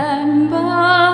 remember.